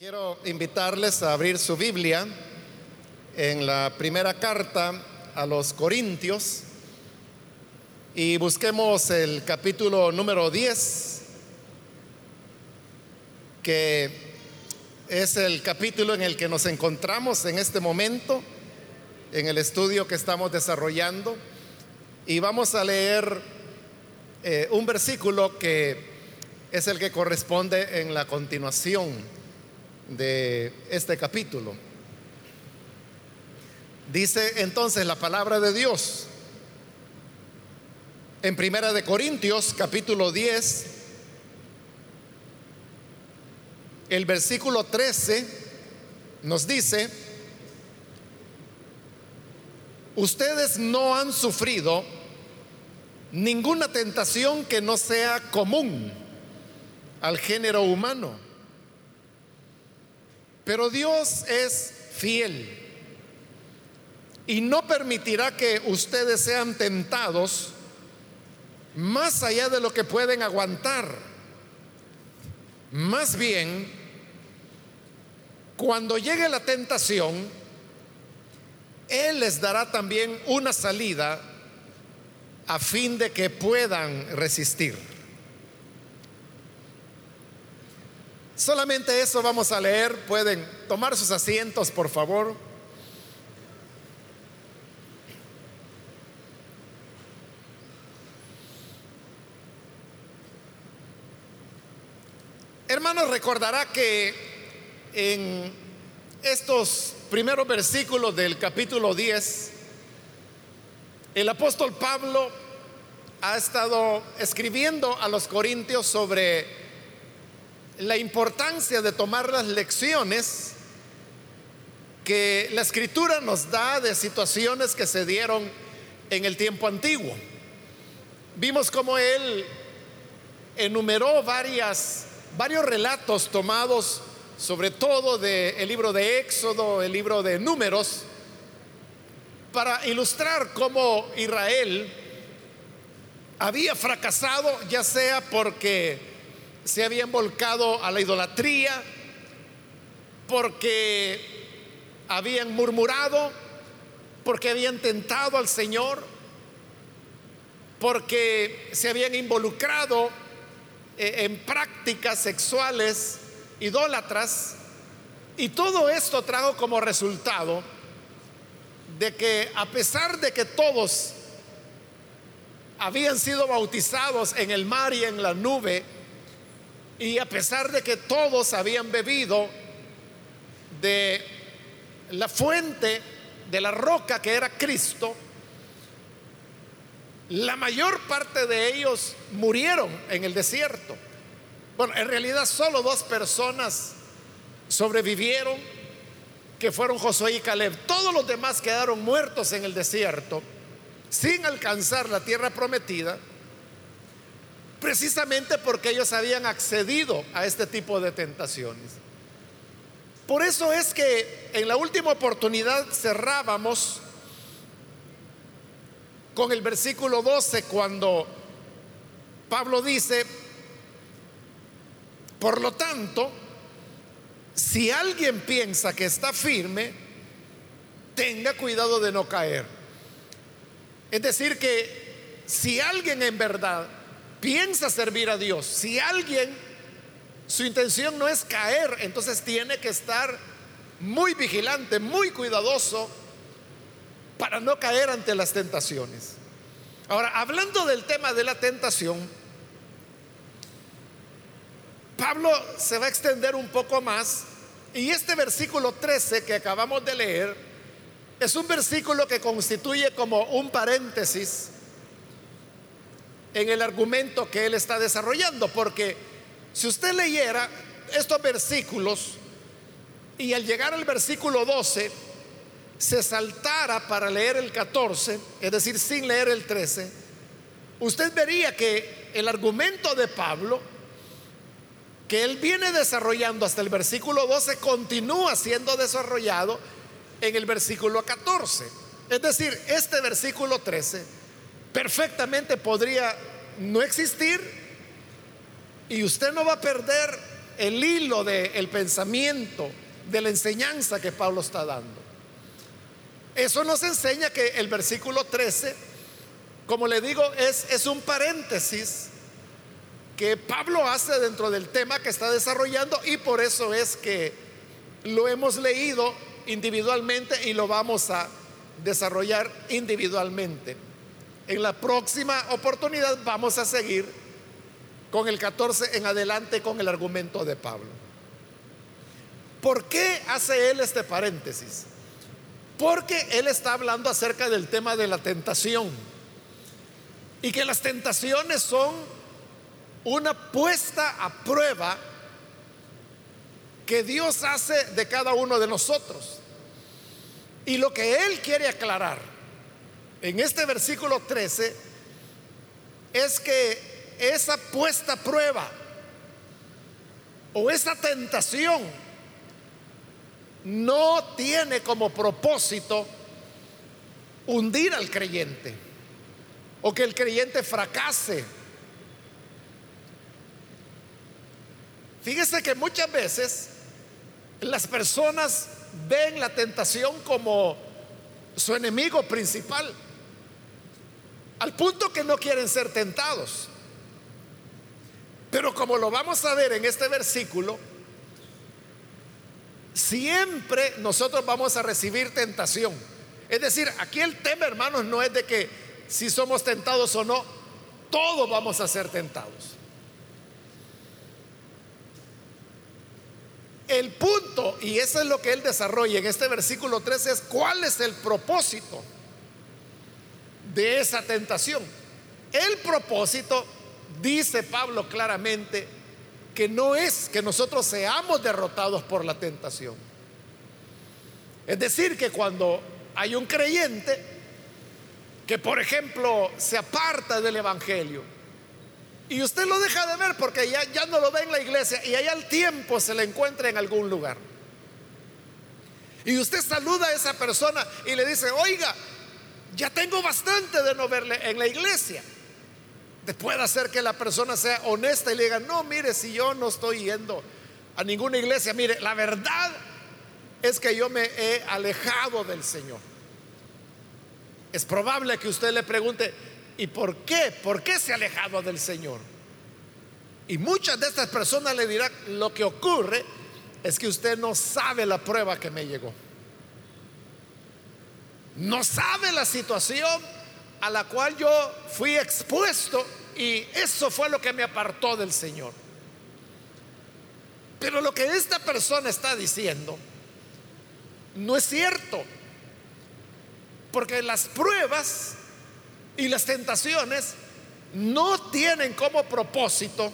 Quiero invitarles a abrir su Biblia en la primera carta a los Corintios y busquemos el capítulo número 10, que es el capítulo en el que nos encontramos en este momento, en el estudio que estamos desarrollando. Y vamos a leer eh, un versículo que es el que corresponde en la continuación de este capítulo. Dice entonces la palabra de Dios en Primera de Corintios capítulo 10 el versículo 13 nos dice Ustedes no han sufrido ninguna tentación que no sea común al género humano pero Dios es fiel y no permitirá que ustedes sean tentados más allá de lo que pueden aguantar. Más bien, cuando llegue la tentación, Él les dará también una salida a fin de que puedan resistir. Solamente eso vamos a leer. Pueden tomar sus asientos, por favor. Hermanos, recordará que en estos primeros versículos del capítulo 10, el apóstol Pablo ha estado escribiendo a los corintios sobre la importancia de tomar las lecciones que la escritura nos da de situaciones que se dieron en el tiempo antiguo. Vimos cómo él enumeró varias, varios relatos tomados sobre todo del libro de Éxodo, el libro de Números, para ilustrar cómo Israel había fracasado, ya sea porque se habían volcado a la idolatría, porque habían murmurado, porque habían tentado al Señor, porque se habían involucrado eh, en prácticas sexuales idólatras, y todo esto trajo como resultado de que a pesar de que todos habían sido bautizados en el mar y en la nube, y a pesar de que todos habían bebido de la fuente de la roca que era Cristo, la mayor parte de ellos murieron en el desierto. Bueno, en realidad solo dos personas sobrevivieron, que fueron Josué y Caleb. Todos los demás quedaron muertos en el desierto sin alcanzar la tierra prometida precisamente porque ellos habían accedido a este tipo de tentaciones. Por eso es que en la última oportunidad cerrábamos con el versículo 12 cuando Pablo dice, por lo tanto, si alguien piensa que está firme, tenga cuidado de no caer. Es decir, que si alguien en verdad piensa servir a Dios, si alguien, su intención no es caer, entonces tiene que estar muy vigilante, muy cuidadoso para no caer ante las tentaciones. Ahora, hablando del tema de la tentación, Pablo se va a extender un poco más y este versículo 13 que acabamos de leer es un versículo que constituye como un paréntesis en el argumento que él está desarrollando, porque si usted leyera estos versículos y al llegar al versículo 12 se saltara para leer el 14, es decir, sin leer el 13, usted vería que el argumento de Pablo, que él viene desarrollando hasta el versículo 12, continúa siendo desarrollado en el versículo 14. Es decir, este versículo 13 perfectamente podría no existir y usted no va a perder el hilo del pensamiento, de la enseñanza que Pablo está dando. Eso nos enseña que el versículo 13, como le digo, es, es un paréntesis que Pablo hace dentro del tema que está desarrollando y por eso es que lo hemos leído individualmente y lo vamos a desarrollar individualmente. En la próxima oportunidad vamos a seguir con el 14 en adelante con el argumento de Pablo. ¿Por qué hace él este paréntesis? Porque él está hablando acerca del tema de la tentación y que las tentaciones son una puesta a prueba que Dios hace de cada uno de nosotros. Y lo que él quiere aclarar en este versículo 13 es que esa puesta a prueba o esa tentación no tiene como propósito hundir al creyente o que el creyente fracase. Fíjese que muchas veces las personas ven la tentación como su enemigo principal, al punto que no quieren ser tentados. Pero como lo vamos a ver en este versículo, siempre nosotros vamos a recibir tentación. Es decir, aquí el tema, hermanos, no es de que si somos tentados o no, todos vamos a ser tentados. El punto, y eso es lo que él desarrolla en este versículo 13, es cuál es el propósito de esa tentación. El propósito, dice Pablo claramente, que no es que nosotros seamos derrotados por la tentación. Es decir, que cuando hay un creyente que, por ejemplo, se aparta del Evangelio, y usted lo deja de ver porque ya, ya no lo ve en la iglesia y allá al tiempo se le encuentra en algún lugar. Y usted saluda a esa persona y le dice, oiga, ya tengo bastante de no verle en la iglesia. Puede hacer que la persona sea honesta y le diga, no, mire, si yo no estoy yendo a ninguna iglesia, mire, la verdad es que yo me he alejado del Señor. Es probable que usted le pregunte, ¿Y por qué? ¿Por qué se ha alejado del Señor? Y muchas de estas personas le dirán, lo que ocurre es que usted no sabe la prueba que me llegó. No sabe la situación a la cual yo fui expuesto y eso fue lo que me apartó del Señor. Pero lo que esta persona está diciendo no es cierto. Porque las pruebas y las tentaciones no tienen como propósito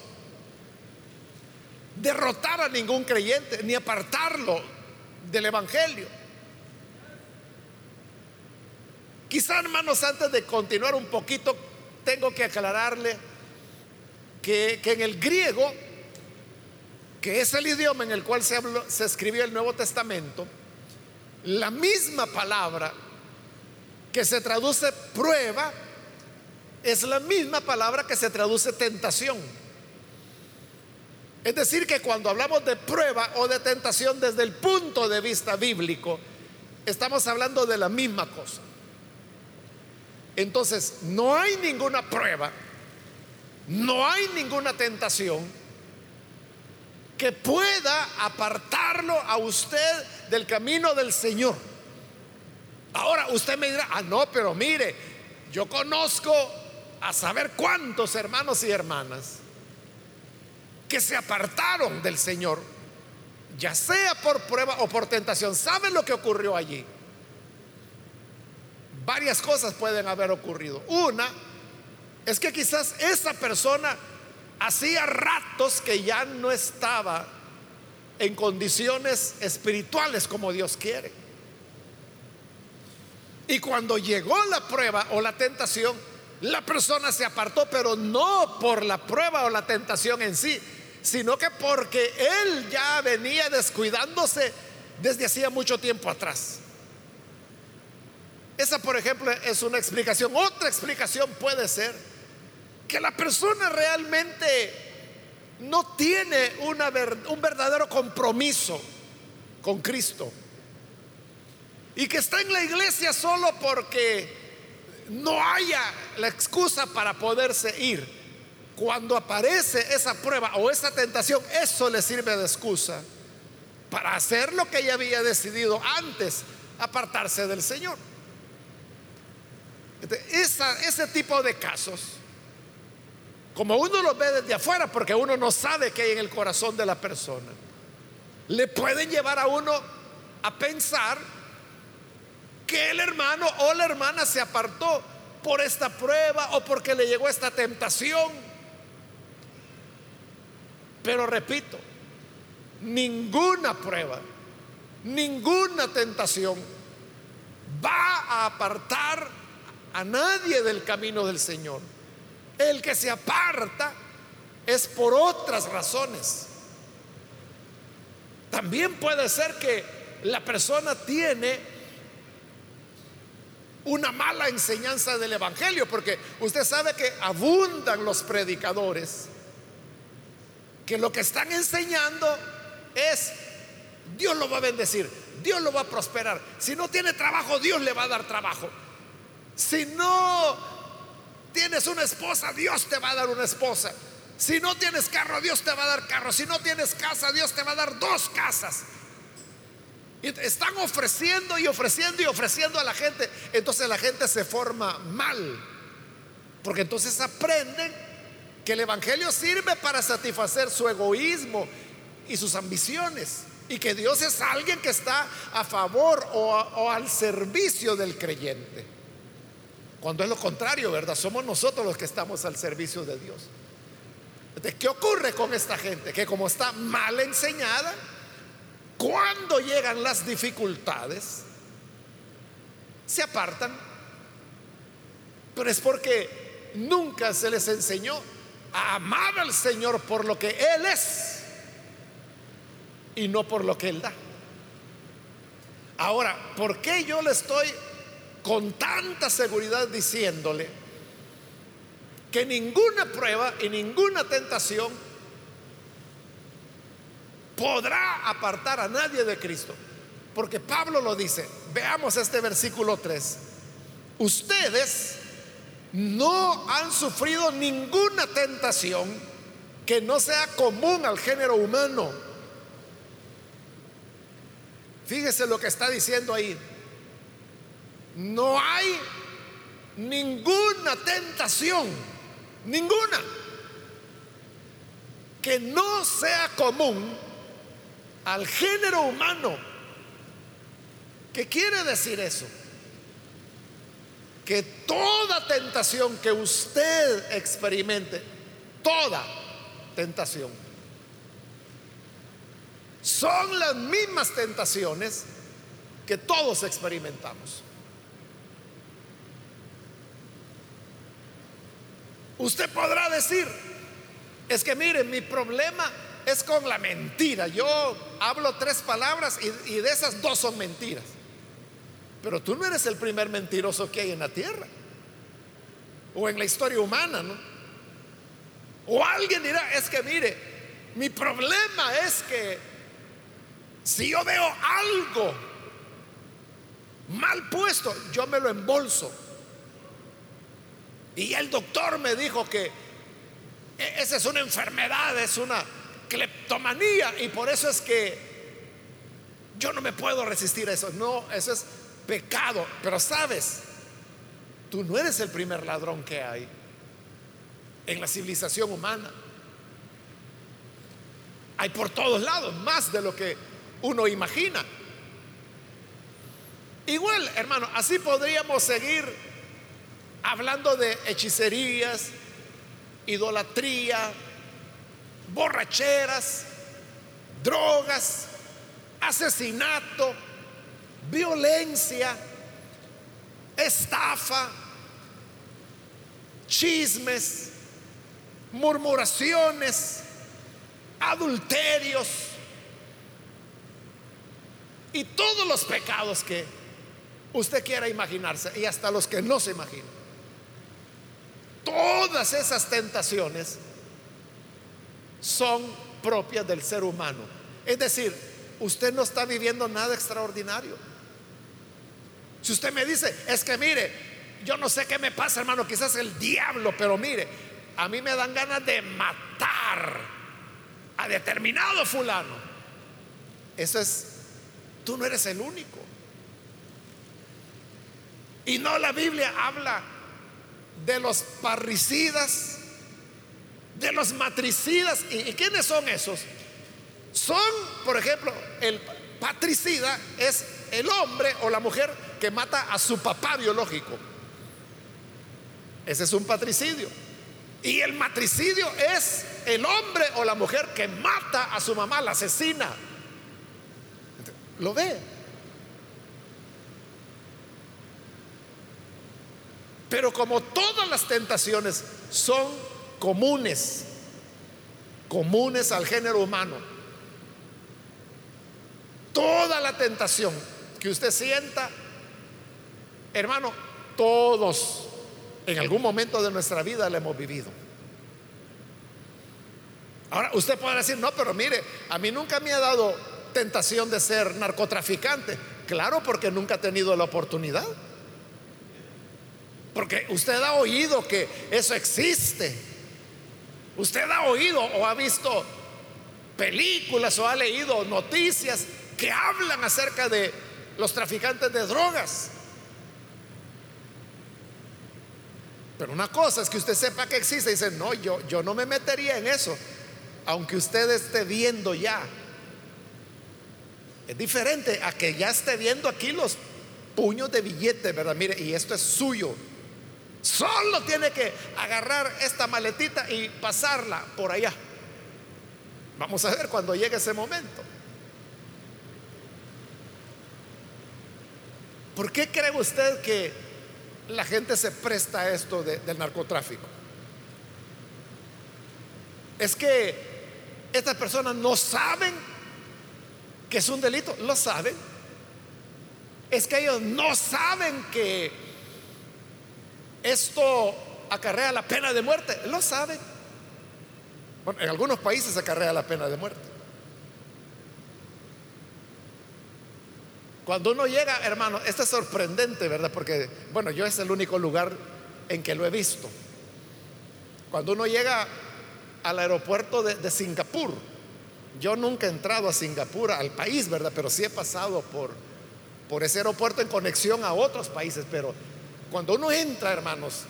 derrotar a ningún creyente ni apartarlo del Evangelio. Quizá, hermanos, antes de continuar un poquito, tengo que aclararle que, en el griego, que es el idioma en el cual se, escribió el Nuevo Testamento, la misma palabra que se traduce prueba es la misma palabra que se traduce tentación. Es decir, que cuando hablamos de prueba o de tentación desde el punto de vista bíblico, estamos hablando de la misma cosa. Entonces, no hay ninguna prueba, no hay ninguna tentación que pueda apartarlo a usted del camino del Señor. Ahora usted me dirá, ah, no, pero mire, yo conozco a saber cuántos hermanos y hermanas que se apartaron del Señor, ya sea por prueba o por tentación. ¿Saben lo que ocurrió allí? Varias cosas pueden haber ocurrido. Una es que quizás esa persona hacía ratos que ya no estaba en condiciones espirituales como Dios quiere. Y cuando llegó la prueba o la tentación, la persona se apartó, pero no por la prueba o la tentación en sí, sino que porque él ya venía descuidándose desde hacía mucho tiempo atrás. Esa, por ejemplo, es una explicación. Otra explicación puede ser que la persona realmente no tiene un verdadero compromiso con Cristo y que está en la iglesia solo porque no haya la excusa para poderse ir, cuando aparece esa prueba o esa tentación, eso le sirve de excusa para hacer lo que ella había decidido antes, apartarse del Señor. Ese tipo de casos, como uno lo ve desde afuera, porque uno no sabe qué hay en el corazón de la persona, le pueden llevar a uno a pensar que el hermano o la hermana se apartó por esta prueba o porque le llegó esta tentación. Pero repito, ninguna prueba, ninguna tentación va a apartar a nadie del camino del Señor. El que se aparta es por otras razones. También puede ser que la persona tiene una mala enseñanza del Evangelio, porque usted sabe que abundan los predicadores que lo que están enseñando es Dios lo va a bendecir, Dios lo va a prosperar. Si no tiene trabajo, Dios le va a dar trabajo. Si no tienes una esposa, Dios te va a dar una esposa. Si no tienes carro, Dios te va a dar carro. Si no tienes casa, Dios te va a dar dos casas. Están ofreciendo y ofreciendo y ofreciendo a la gente. Entonces la gente se forma mal. Porque entonces aprenden que el Evangelio sirve para satisfacer su egoísmo y sus ambiciones. Y que Dios es alguien que está a favor o, al servicio del creyente. Cuando es lo contrario, ¿verdad? Somos nosotros los que estamos al servicio de Dios. ¿Qué ocurre con esta gente? Que como está mal enseñada, cuando llegan las dificultades, se apartan, pero es porque nunca se les enseñó a amar al Señor por lo que Él es y no por lo que Él da. Ahora, ¿por qué yo le estoy con tanta seguridad diciéndole que ninguna prueba y ninguna tentación podrá apartar a nadie de Cristo. Porque Pablo lo dice. Veamos este versículo 3. Ustedes no han sufrido ninguna tentación que no sea común al género humano. Fíjese lo que está diciendo ahí. No hay ninguna tentación, ninguna, que no sea común al género humano. ¿Qué quiere decir eso? Que toda tentación que usted experimente, toda tentación, son las mismas tentaciones que todos experimentamos. Usted podrá decir, es que mire, mi problema es con la mentira. Yo hablo tres palabras y, de esas dos son mentiras. Pero tú no eres el primer mentiroso que hay en la tierra. O en la historia humana, ¿no? O alguien dirá, es que mire, mi problema es que si yo veo algo mal puesto, yo me lo embolso. Y el doctor me dijo que e, esa es una enfermedad, es una cleptomanía y por eso es que yo no me puedo resistir a eso. No, eso es pecado. Pero sabes, tú no eres el primer ladrón que hay en la civilización humana. Hay por todos lados, más de lo que uno imagina. Igual, hermano, así podríamos seguir hablando de hechicerías, idolatría, borracheras, drogas, asesinato, violencia, estafa, chismes, murmuraciones, adulterios y todos los pecados que usted quiera imaginarse y hasta los que no se imaginan. Todas esas tentaciones son propias del ser humano. Es decir, usted no está viviendo nada extraordinario. Si usted me dice, es que mire, yo no sé qué me pasa, hermano, quizás el diablo, pero mire, a mí me dan ganas de matar a determinado fulano. Eso es, tú no eres el único. Y no la Biblia habla de los parricidas, de los matricidas. ¿Y, quiénes son esos? Son, por ejemplo, el patricida es el hombre o la mujer que mata a su papá biológico. Ese es un patricidio. Y el matricidio es el hombre o la mujer que mata a su mamá, la asesina. ¿Lo ve? Pero como todas las tentaciones son comunes, comunes al género humano, toda la tentación que usted sienta, hermano, todos en algún momento de nuestra vida la hemos vivido. Ahora, usted podrá decir, no, pero mire, a mí nunca me ha dado tentación de ser narcotraficante. Claro, porque nunca ha tenido la oportunidad. Porque usted ha oído que eso existe. Usted ha oído o ha visto películas o ha leído noticias que hablan acerca de los traficantes de drogas. Pero una cosa es que usted sepa que existe y dice, no, yo, yo no me metería en eso, aunque usted esté viendo ya. Es diferente a que ya esté viendo aquí los puños de billetes, ¿verdad? Mire, y esto es suyo. Solo tiene que agarrar esta maletita y pasarla por allá. Vamos a ver cuando llegue ese momento. ¿Por qué cree usted que la gente se presta a esto del narcotráfico? Es que estas personas no saben que es un delito, lo saben. Es que ellos no saben que esto acarrea la pena de muerte, lo saben. Bueno, en algunos países acarrea la pena de muerte. Cuando uno llega, hermano, esto es sorprendente, ¿verdad? Porque, bueno, yo es el único lugar en que lo he visto. Cuando uno llega al aeropuerto de, de Singapur, yo nunca he entrado a Singapur, al país, ¿verdad? Pero sí he pasado por, por ese aeropuerto en conexión a otros países, pero cuando uno entra, hermanos,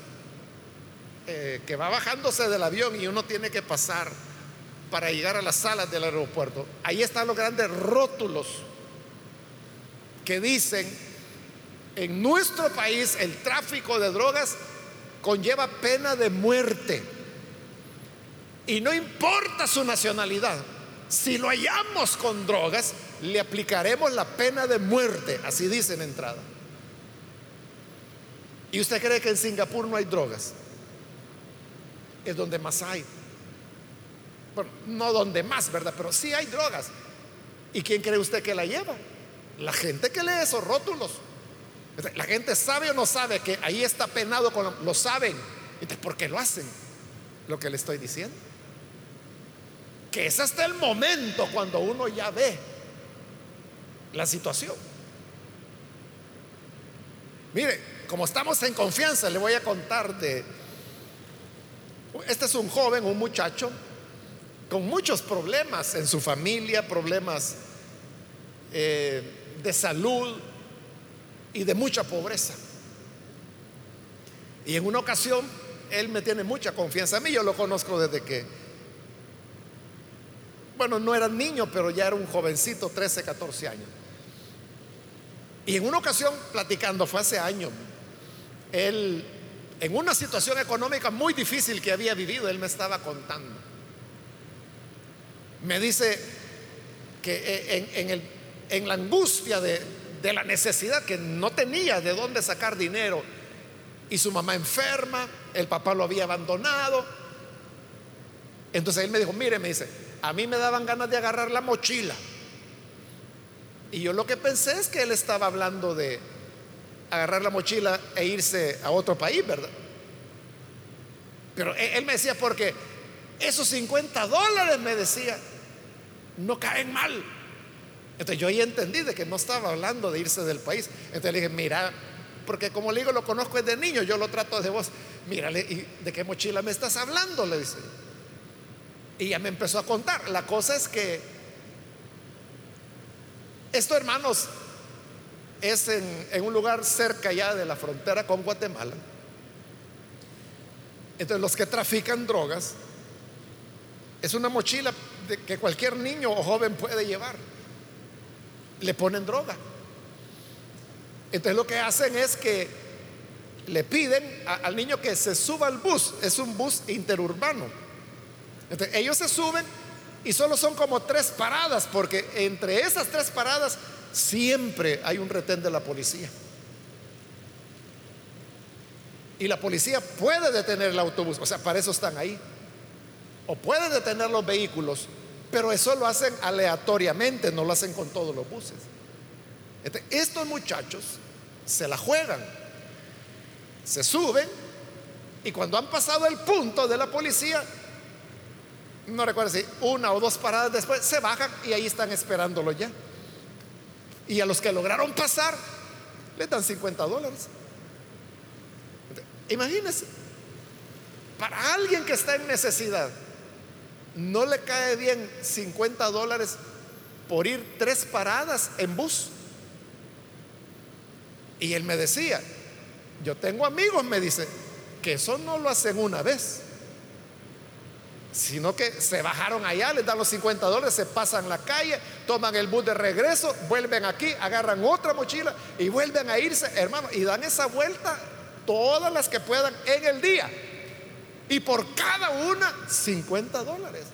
eh, que va bajándose del avión y uno tiene que pasar para llegar a las salas del aeropuerto, ahí están los grandes rótulos que dicen, en nuestro país el tráfico de drogas conlleva pena de muerte. Y no importa su nacionalidad, si lo hallamos con drogas, le aplicaremos la pena de muerte, así dice en entrada. ¿Y usted cree que en Singapur no hay drogas? Es donde más hay. Bueno, no donde más, ¿verdad? Pero sí hay drogas. ¿Y quién cree usted que la lleva? La gente que lee esos rótulos. La gente sabe o no sabe que ahí está penado con lo, saben. Entonces, ¿por qué lo hacen? Lo que le estoy diciendo. Que es hasta el momento cuando uno ya ve la situación. Mire, como estamos en confianza, le voy a contar de... Este es un joven, un muchacho, con muchos problemas en su familia, problemas eh, de salud y de mucha pobreza. Y en una ocasión, él me tiene mucha confianza a mí, yo lo conozco desde que, bueno, no era niño, pero ya era un jovencito, 13, 14 años. Y en una ocasión, platicando, fue hace años, él, en una situación económica muy difícil que había vivido, él me estaba contando. Me dice que en, la angustia de la necesidad que no tenía de dónde sacar dinero, y su mamá enferma, el papá lo había abandonado. Entonces él me dijo, mire, me dice, a mí me daban ganas de agarrar la mochila. Y yo lo que pensé es que él estaba hablando de, agarrar la mochila e irse a otro país, ¿verdad? Pero él me decía porque esos 50 dólares, me decía, no caen mal. Entonces yo ya entendí de que no estaba hablando de irse del país. Entonces le dije, mira, porque como le digo, lo conozco desde niño, yo lo trato de vos. Mírale, ¿y ¿de qué mochila me estás hablando? Le dice. Y ya me empezó a contar. La cosa es que esto, hermanos, es en, un lugar cerca ya de la frontera con Guatemala. Entonces los que trafican drogas es una mochila que cualquier niño o joven puede llevar. Le ponen droga. Entonces lo que hacen es que le piden al niño que se suba al bus. Es un bus interurbano. Entonces ellos se suben y solo son como tres paradas porque entre esas tres paradas siempre hay un retén de la policía. Y la policía puede detener el autobús, o sea, para eso están ahí. O puede detener los vehículos, pero eso lo hacen aleatoriamente, no lo hacen con todos los buses. estos muchachos se la juegan, se suben y cuando han pasado el punto de la policía, no recuerdo si una o dos paradas después, se bajan y ahí están esperándolo ya. Y a los que lograron pasar, les dan 50 dólares. Imagínense, para alguien que está en necesidad, no le cae bien 50 dólares por ir tres paradas en bus. Y él me decía, yo tengo amigos, me dice, que eso no lo hacen una vez, sino que se bajaron allá, les dan los 50 dólares, se pasan la calle, toman el bus de regreso, vuelven aquí, agarran otra mochila y vuelven a irse, hermano, y dan esa vuelta todas las que puedan en el día. Y por cada una, 50 dólares.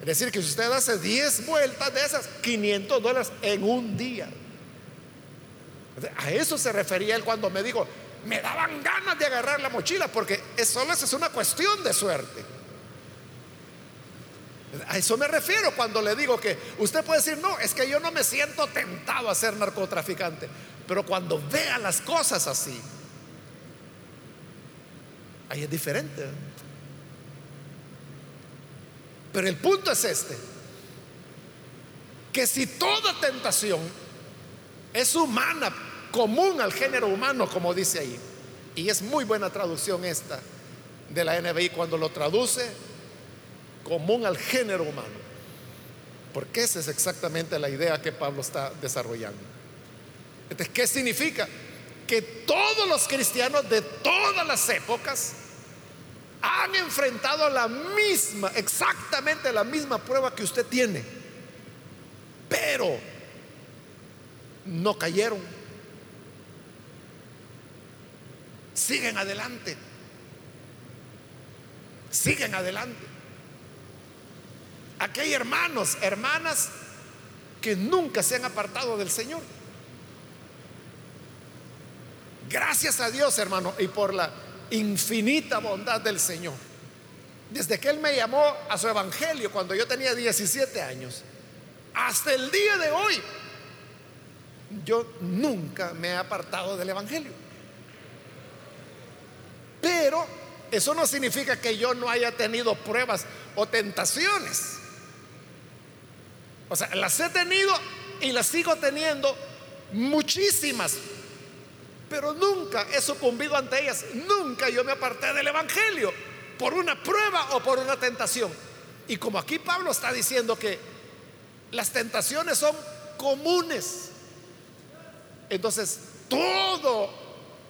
Es decir, que si usted hace 10 vueltas de esas, 500 dólares en un día. A eso se refería él cuando me dijo, me daban ganas de agarrar la mochila, porque eso es una cuestión de suerte. A eso me refiero cuando le digo que usted puede decir, no, es que yo no me siento tentado a ser narcotraficante, pero cuando vea las cosas así, Ahí es diferente. Pero el punto es este, que si toda tentación es humana, común al género humano, como dice ahí, y es muy buena traducción esta de la NBI cuando lo traduce común al género humano, porque esa es exactamente la idea que Pablo está desarrollando. Entonces, ¿qué significa? que todos los cristianos de todas las épocas han enfrentado la misma, exactamente la misma prueba que usted tiene, pero no cayeron. Siguen adelante. Siguen adelante. Aquí hay hermanos, hermanas que nunca se han apartado del Señor. Gracias a Dios, hermano, y por la infinita bondad del Señor. Desde que Él me llamó a su evangelio cuando yo tenía 17 años, hasta el día de hoy, yo nunca me he apartado del evangelio. Pero eso no significa que yo no haya tenido pruebas o tentaciones. O sea, las he tenido y las sigo teniendo muchísimas, pero nunca he sucumbido ante ellas. Nunca yo me aparté del Evangelio por una prueba o por una tentación. Y como aquí Pablo está diciendo que las tentaciones son comunes, entonces todo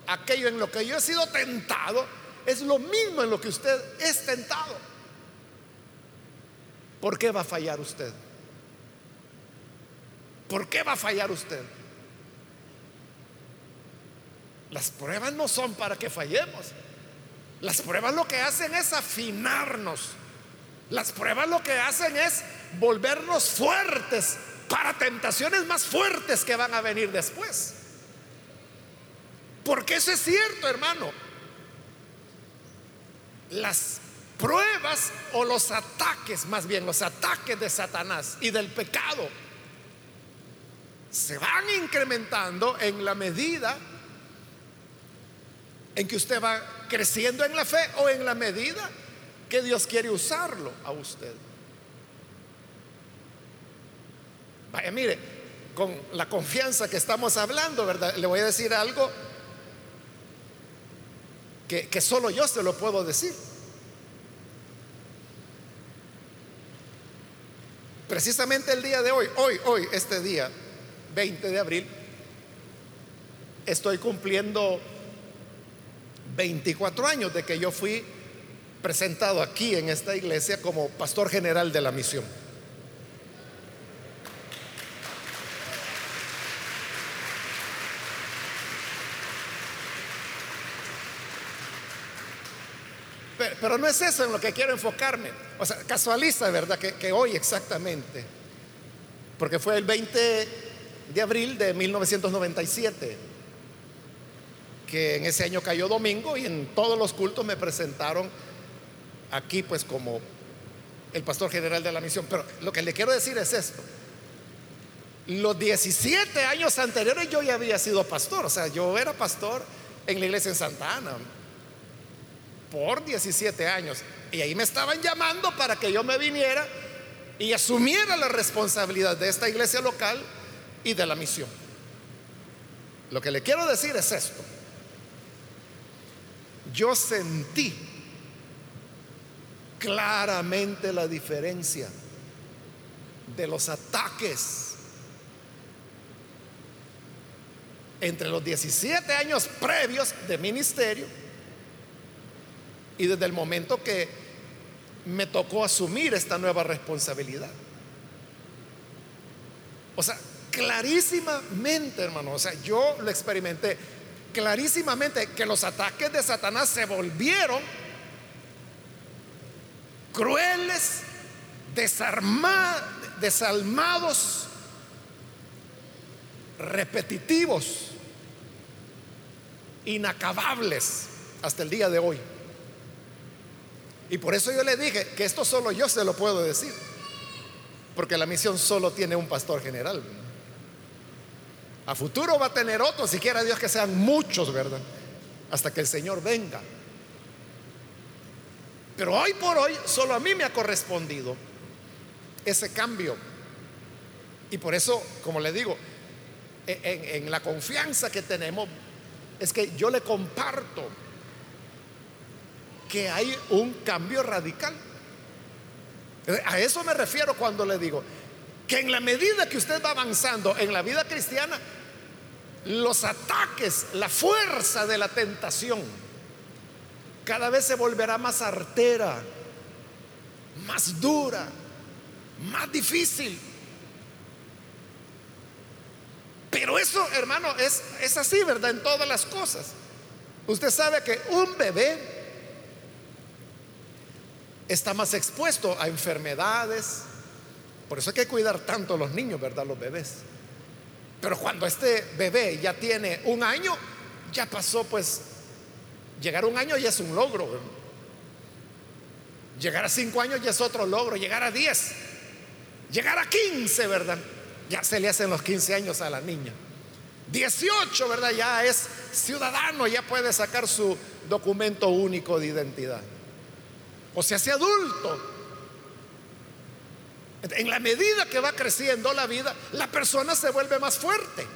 aquello en lo que yo he sido tentado es lo mismo en lo que usted es tentado. ¿Por qué va a fallar usted? ¿Por qué va a fallar usted? Las pruebas no son para que fallemos. Las pruebas lo que hacen es afinarnos. Las pruebas lo que hacen es volvernos fuertes para tentaciones más fuertes que van a venir después. Porque eso es cierto, hermano. Las pruebas o los ataques, más bien los ataques de Satanás y del pecado, se van incrementando en la medida en que usted va creciendo en la fe o en la medida que Dios quiere usarlo a usted. Vaya, mire, con la confianza que estamos hablando, ¿verdad? Le voy a decir algo que, que solo yo se lo puedo decir. Precisamente el día de hoy, hoy, hoy, este día, 20 de abril, estoy cumpliendo 24 años de que yo fui presentado aquí en esta iglesia como pastor general de la misión. Pero, no es eso en lo que quiero enfocarme. O sea, casualiza, ¿verdad? Que, que hoy exactamente. Porque fue el 20 de abril de 1997 que en ese año cayó domingo y en todos los cultos me presentaron aquí pues como el pastor general de la misión. Pero lo que le quiero decir es esto. Los 17 años anteriores yo ya había sido pastor, o sea, yo era pastor en la iglesia en Santa Ana por 17 años. Y ahí me estaban llamando para que yo me viniera y asumiera la responsabilidad de esta iglesia local y de la misión. Lo que le quiero decir es esto. Yo sentí claramente la diferencia de los ataques entre los 17 años previos de ministerio y desde el momento que me tocó asumir esta nueva responsabilidad. O sea, clarísimamente, hermano, o sea, yo lo experimenté clarísimamente que los ataques de Satanás se volvieron crueles, desalmados, repetitivos, inacabables hasta el día de hoy. Y por eso yo le dije que esto solo yo se lo puedo decir, porque la misión solo tiene un pastor general. A futuro va a tener otro, si quiera Dios que sean muchos, ¿verdad? Hasta que el Señor venga. Pero hoy por hoy solo a mí me ha correspondido ese cambio. Y por eso, como le digo, en, en, la confianza que tenemos, es que yo le comparto que hay un cambio radical. A eso me refiero cuando le digo que en la medida que usted va avanzando en la vida cristiana, los ataques, la fuerza de la tentación, cada vez se volverá más artera, más dura, más difícil. Pero eso, hermano, es, es así, ¿verdad? En todas las cosas. Usted sabe que un bebé está más expuesto a enfermedades. Por eso hay que cuidar tanto a los niños, ¿verdad? Los bebés. Pero cuando este bebé ya tiene un año, ya pasó pues, llegar a un año ya es un logro. Llegar a cinco años ya es otro logro, llegar a diez, llegar a quince, ¿verdad? Ya se le hacen los quince años a la niña. Dieciocho, ¿verdad? Ya es ciudadano, ya puede sacar su documento único de identidad. O se hace adulto. En la medida que va creciendo la vida, la persona se vuelve más fuerte.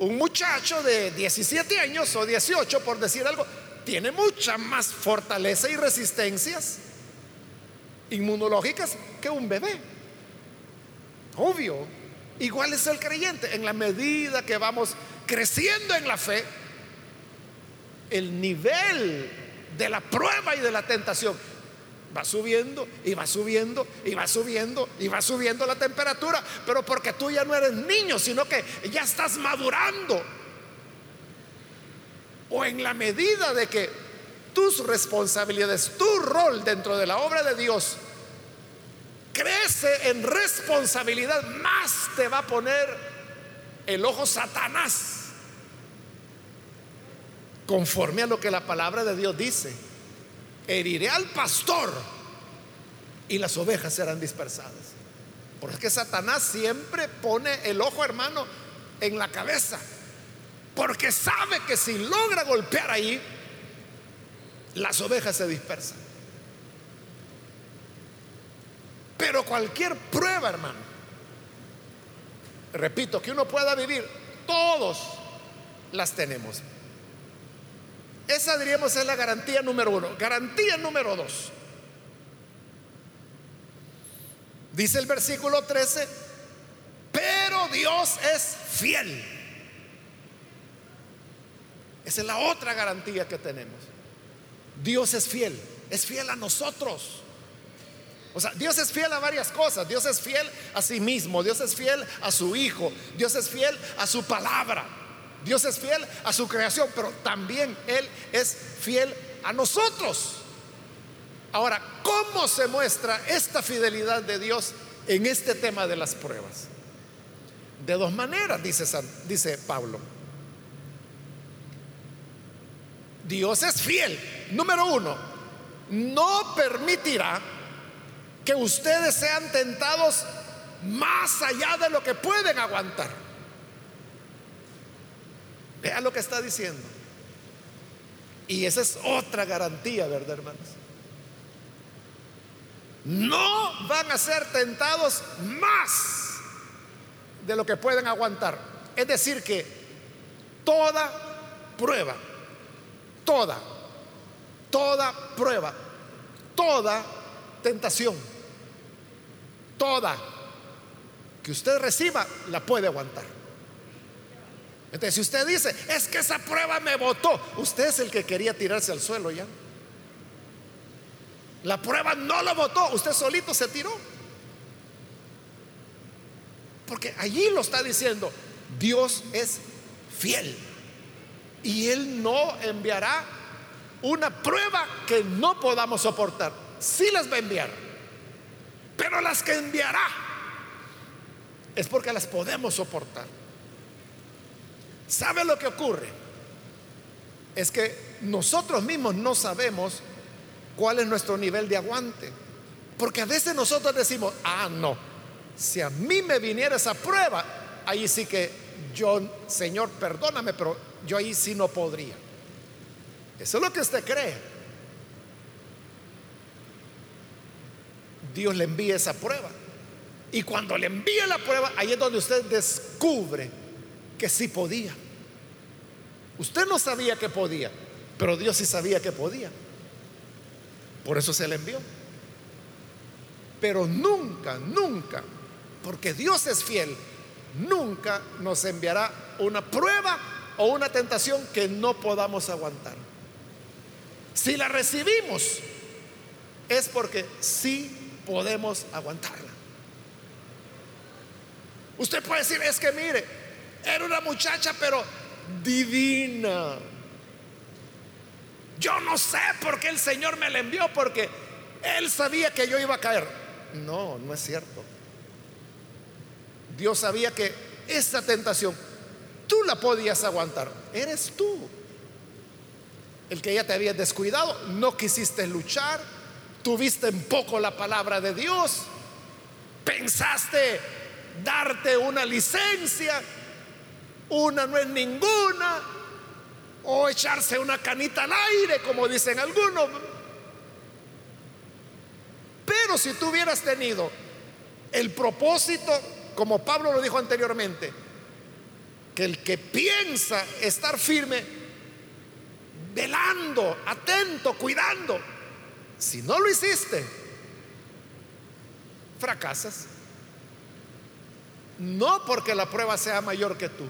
Un muchacho de 17 años o 18, por decir algo, tiene mucha más fortaleza y resistencias inmunológicas que un bebé. Obvio. Igual es el creyente. En la medida que vamos creciendo en la fe, el nivel de la prueba y de la tentación Va subiendo y va subiendo y va subiendo y va subiendo la temperatura, pero porque tú ya no eres niño, sino que ya estás madurando. O en la medida de que tus responsabilidades, tu rol dentro de la obra de Dios crece en responsabilidad, más te va a poner el ojo Satanás. Conforme a lo que la palabra de Dios dice heriré al pastor y las ovejas serán dispersadas. Porque Satanás siempre pone el ojo, hermano, en la cabeza. Porque sabe que si logra golpear ahí, las ovejas se dispersan. Pero cualquier prueba, hermano, repito, que uno pueda vivir, todos las tenemos. Esa diríamos es la garantía número uno. Garantía número dos. Dice el versículo 13, pero Dios es fiel. Esa es la otra garantía que tenemos. Dios es fiel, es fiel a nosotros. O sea, Dios es fiel a varias cosas. Dios es fiel a sí mismo, Dios es fiel a su Hijo, Dios es fiel a su palabra, Dios es fiel a su creación, pero también Él es fiel a nosotros. Ahora, ¿cómo se muestra esta fidelidad de Dios en este tema de las pruebas? De dos maneras, dice, dice Pablo. Dios es fiel. Número uno, no permitirá que ustedes sean tentados más allá de lo que pueden aguantar. Vean lo que está diciendo. Y esa es otra garantía, ¿verdad, hermanos? No van a ser tentados más de lo que pueden aguantar. Es decir, que toda prueba, toda, toda prueba, toda tentación toda que usted reciba, la puede aguantar. Entonces, si usted dice, es que esa prueba me votó, usted es el que quería tirarse al suelo ya. La prueba no lo votó, usted solito se tiró. Porque allí lo está diciendo, Dios es fiel. Y Él no enviará una prueba que no podamos soportar. Sí las va a enviar pero las que enviará es porque las podemos soportar. ¿Sabe lo que ocurre? Es que nosotros mismos no sabemos cuál es nuestro nivel de aguante. Porque a veces nosotros decimos, ah, no, si a mí me viniera esa prueba, ahí sí que yo, Señor, perdóname, pero yo ahí sí no podría. Eso es lo que usted cree. Dios le envía esa prueba. Y cuando le envía la prueba, ahí es donde usted descubre que sí podía. Usted no sabía que podía, pero Dios sí sabía que podía. Por eso se le envió. Pero nunca, nunca, porque Dios es fiel, nunca nos enviará una prueba o una tentación que no podamos aguantar. Si la recibimos, es porque sí podemos aguantarla. Usted puede decir, es que mire, era una muchacha pero divina. Yo no sé por qué el Señor me la envió, porque Él sabía que yo iba a caer. No, no es cierto. Dios sabía que esa tentación tú la podías aguantar. Eres tú el que ya te había descuidado, no quisiste luchar, tuviste en poco la palabra de Dios, pensaste darte una licencia, una no es ninguna, o echarse una canita al aire, como dicen algunos. Pero si tú hubieras tenido el propósito, como Pablo lo dijo anteriormente, que el que piensa estar firme, velando, atento, cuidando, si no lo hiciste, fracasas. No porque la prueba sea mayor que tú,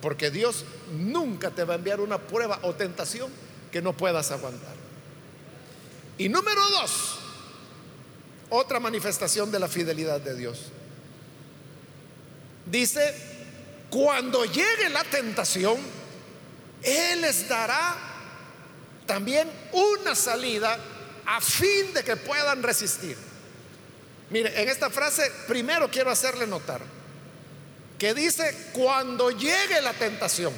porque Dios nunca te va a enviar una prueba o tentación que no puedas aguantar. Y número dos, otra manifestación de la fidelidad de Dios. Dice, cuando llegue la tentación, Él les dará también una salida a fin de que puedan resistir. Mire, en esta frase primero quiero hacerle notar que dice cuando llegue la tentación.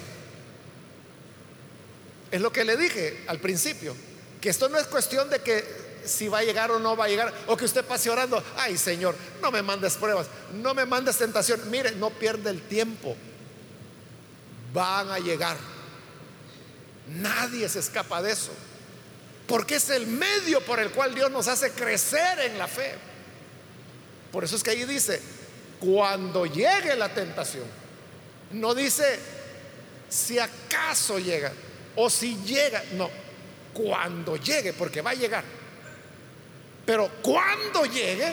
Es lo que le dije al principio, que esto no es cuestión de que si va a llegar o no va a llegar, o que usted pase orando, ay Señor, no me mandes pruebas, no me mandes tentación. Mire, no pierde el tiempo. Van a llegar. Nadie se escapa de eso. Porque es el medio por el cual Dios nos hace crecer en la fe. Por eso es que ahí dice, cuando llegue la tentación, no dice si acaso llega o si llega, no, cuando llegue, porque va a llegar. Pero cuando llegue,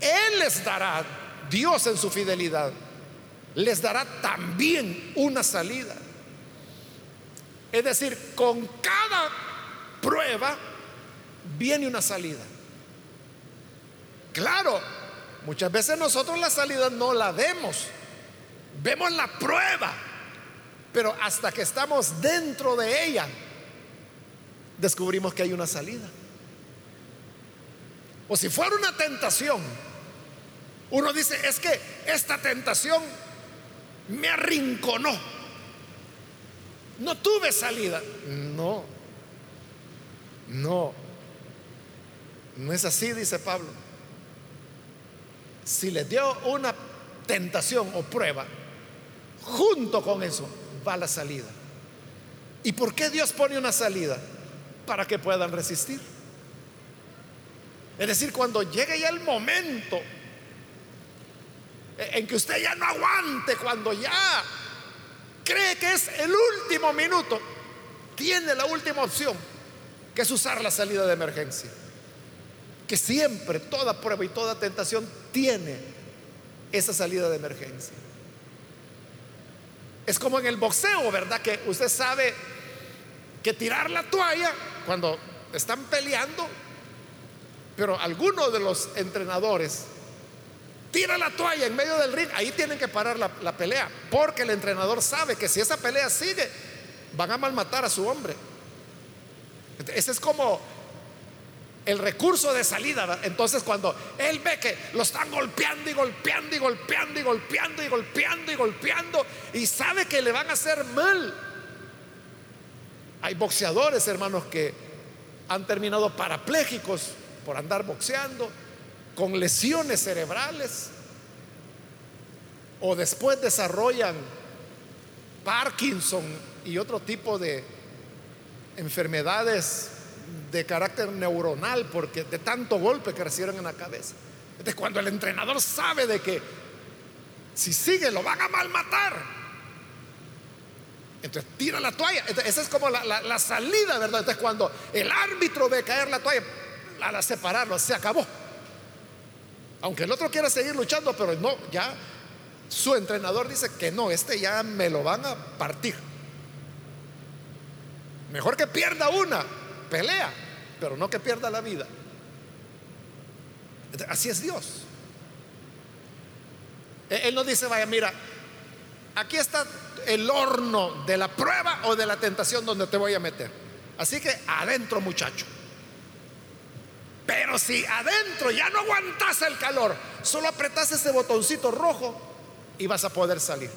Él les dará, Dios en su fidelidad, les dará también una salida. Es decir, con cada prueba viene una salida. Claro, muchas veces nosotros la salida no la vemos, vemos la prueba, pero hasta que estamos dentro de ella, descubrimos que hay una salida. O si fuera una tentación, uno dice, es que esta tentación me arrinconó. No tuve salida. No, no, no es así, dice Pablo. Si le dio una tentación o prueba, junto con eso va la salida. ¿Y por qué Dios pone una salida? Para que puedan resistir. Es decir, cuando llegue ya el momento en que usted ya no aguante, cuando ya cree que es el último minuto, tiene la última opción, que es usar la salida de emergencia. Que siempre toda prueba y toda tentación tiene esa salida de emergencia. Es como en el boxeo, ¿verdad? Que usted sabe que tirar la toalla cuando están peleando, pero algunos de los entrenadores tira la toalla en medio del ring, ahí tienen que parar la, la, pelea, porque el entrenador sabe que si esa pelea sigue, van a malmatar a su hombre. Ese es como el recurso de salida. Entonces cuando él ve que lo están golpeando y golpeando y golpeando y golpeando y golpeando y golpeando y sabe que le van a hacer mal. Hay boxeadores, hermanos, que han terminado parapléjicos por andar boxeando, con lesiones cerebrales, o después desarrollan Parkinson y otro tipo de enfermedades de carácter neuronal porque de tanto golpe que recibieron en la cabeza. Entonces cuando el entrenador sabe de que si sigue lo van a malmatar, entonces tira la toalla. esa es como la, la, salida, ¿verdad? Entonces cuando el árbitro ve caer la toalla, a separarlo, se acabó. Aunque el otro quiera seguir luchando, pero no, ya su entrenador dice que no, este ya me lo van a partir. Mejor que pierda una pelea, pero no que pierda la vida. Así es Dios. Él no dice, vaya, mira, aquí está el horno de la prueba o de la tentación donde te voy a meter. Así que adentro, muchacho. Pero si adentro ya no aguantas el calor, solo apretas ese botoncito rojo y vas a poder salir.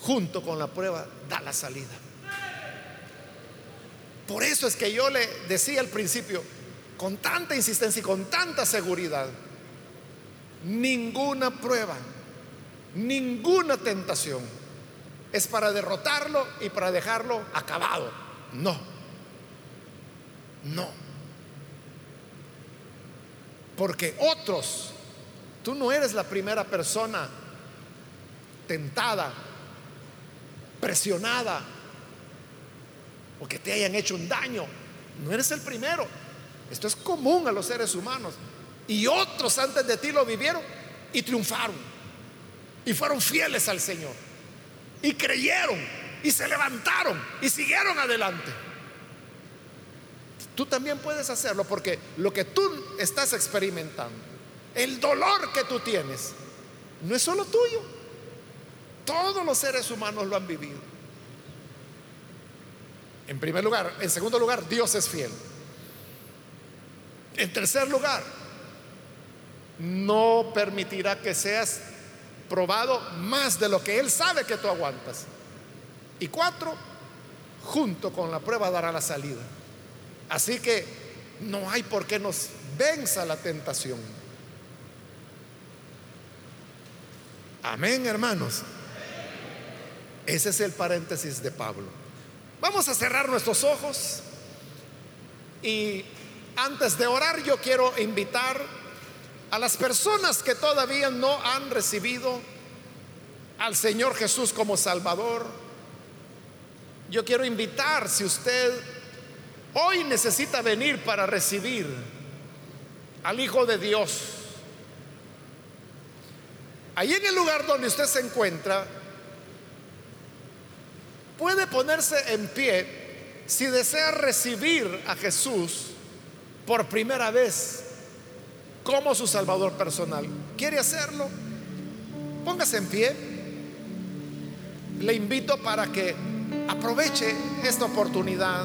Junto con la prueba, da la salida. Por eso es que yo le decía al principio, con tanta insistencia y con tanta seguridad, ninguna prueba, ninguna tentación es para derrotarlo y para dejarlo acabado. No, no. Porque otros, tú no eres la primera persona tentada, presionada, o que te hayan hecho un daño. No eres el primero. Esto es común a los seres humanos. Y otros antes de ti lo vivieron y triunfaron. Y fueron fieles al Señor. Y creyeron. Y se levantaron. Y siguieron adelante. Tú también puedes hacerlo porque lo que tú estás experimentando, el dolor que tú tienes, no es solo tuyo. Todos los seres humanos lo han vivido. En primer lugar. En segundo lugar, Dios es fiel. En tercer lugar, no permitirá que seas probado más de lo que Él sabe que tú aguantas. Y cuatro, junto con la prueba dará la salida. Así que no hay por qué nos venza la tentación. Amén, hermanos. Ese es el paréntesis de Pablo. Vamos a cerrar nuestros ojos. Y antes de orar yo quiero invitar a las personas que todavía no han recibido al Señor Jesús como Salvador, yo quiero invitar, si usted hoy necesita venir para recibir al Hijo de Dios, ahí en el lugar donde usted se encuentra, puede ponerse en pie si desea recibir a Jesús por primera vez como su Salvador personal. ¿Quiere hacerlo? Póngase en pie. Le invito para que aproveche esta oportunidad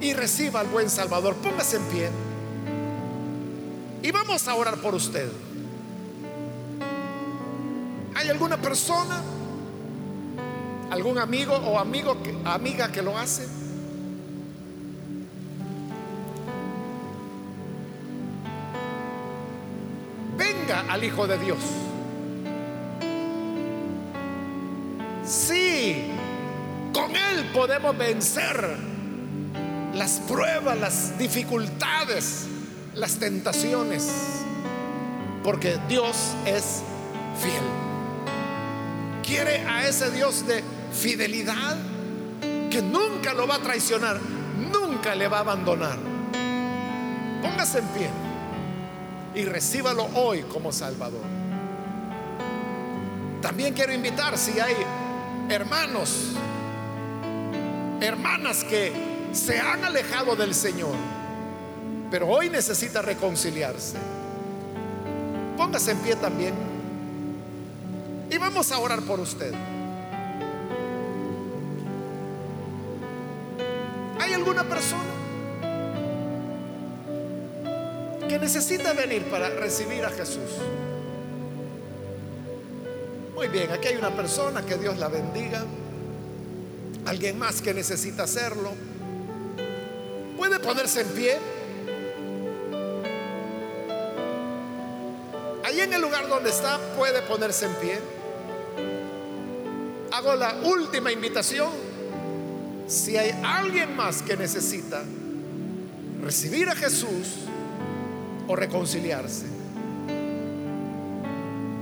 y reciba al buen Salvador. Póngase en pie. Y vamos a orar por usted. ¿Hay alguna persona, algún amigo o amigo amiga que lo hace? Venga al Hijo de Dios. Sí, con Él podemos vencer las pruebas, las dificultades, las tentaciones, porque Dios es fiel. Quiere a ese Dios de fidelidad que nunca lo va a traicionar, nunca le va a abandonar. Póngase en pie y recíbalo hoy como Salvador. También quiero invitar si hay hermanos, hermanas que se han alejado del Señor, pero hoy necesita reconciliarse. Póngase en pie también y vamos a orar por usted. ¿Hay alguna persona que necesita venir para recibir a Jesús? Muy bien, aquí hay una persona, que Dios la bendiga. Alguien más que necesita hacerlo. Puede ponerse en pie. Ahí en el lugar donde está, puede ponerse en pie. Hago la última invitación. Si hay alguien más que necesita recibir a Jesús o reconciliarse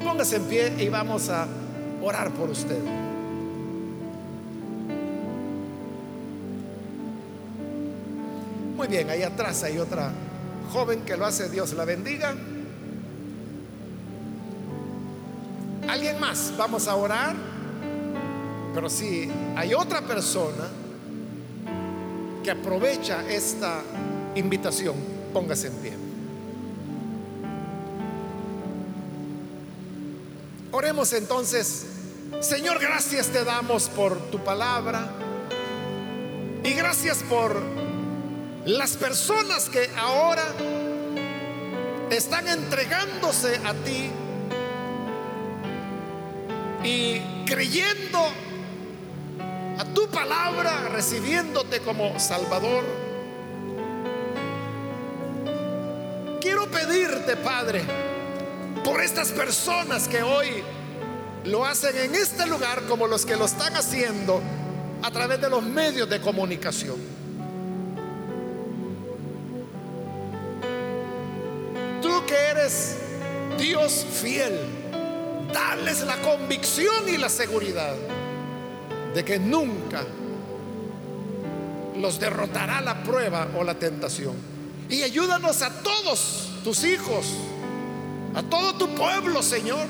Póngase en pie y vamos a orar por usted. Muy bien, ahí atrás hay otra joven que lo hace, Dios la bendiga. ¿Alguien más? Vamos a orar. Pero si hay otra persona que aprovecha esta invitación, póngase en pie. Oremos entonces, Señor, gracias te damos por tu palabra. Y gracias por las personas que ahora están entregándose a ti y creyendo a tu palabra, recibiéndote como Salvador. Quiero pedirte, Padre, por estas personas que hoy lo hacen en este lugar como los que lo están haciendo a través de los medios de comunicación. Tú que eres Dios fiel, darles la convicción y la seguridad de que nunca los derrotará la prueba o la tentación. Y ayúdanos a todos tus hijos a todo tu pueblo, Señor,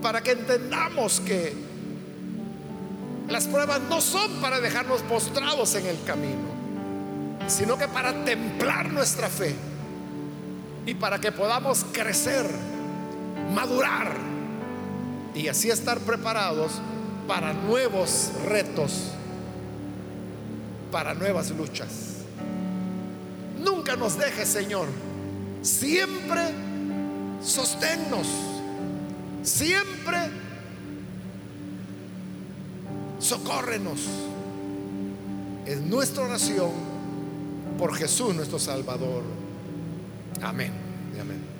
para que entendamos que las pruebas no son para dejarnos postrados en el camino, sino que para templar nuestra fe y para que podamos crecer, madurar y así estar preparados para nuevos retos, para nuevas luchas. Nunca nos dejes, Señor, Siempre sosténnos. Siempre socórrenos. Es nuestra oración por Jesús nuestro Salvador. Amén. amén.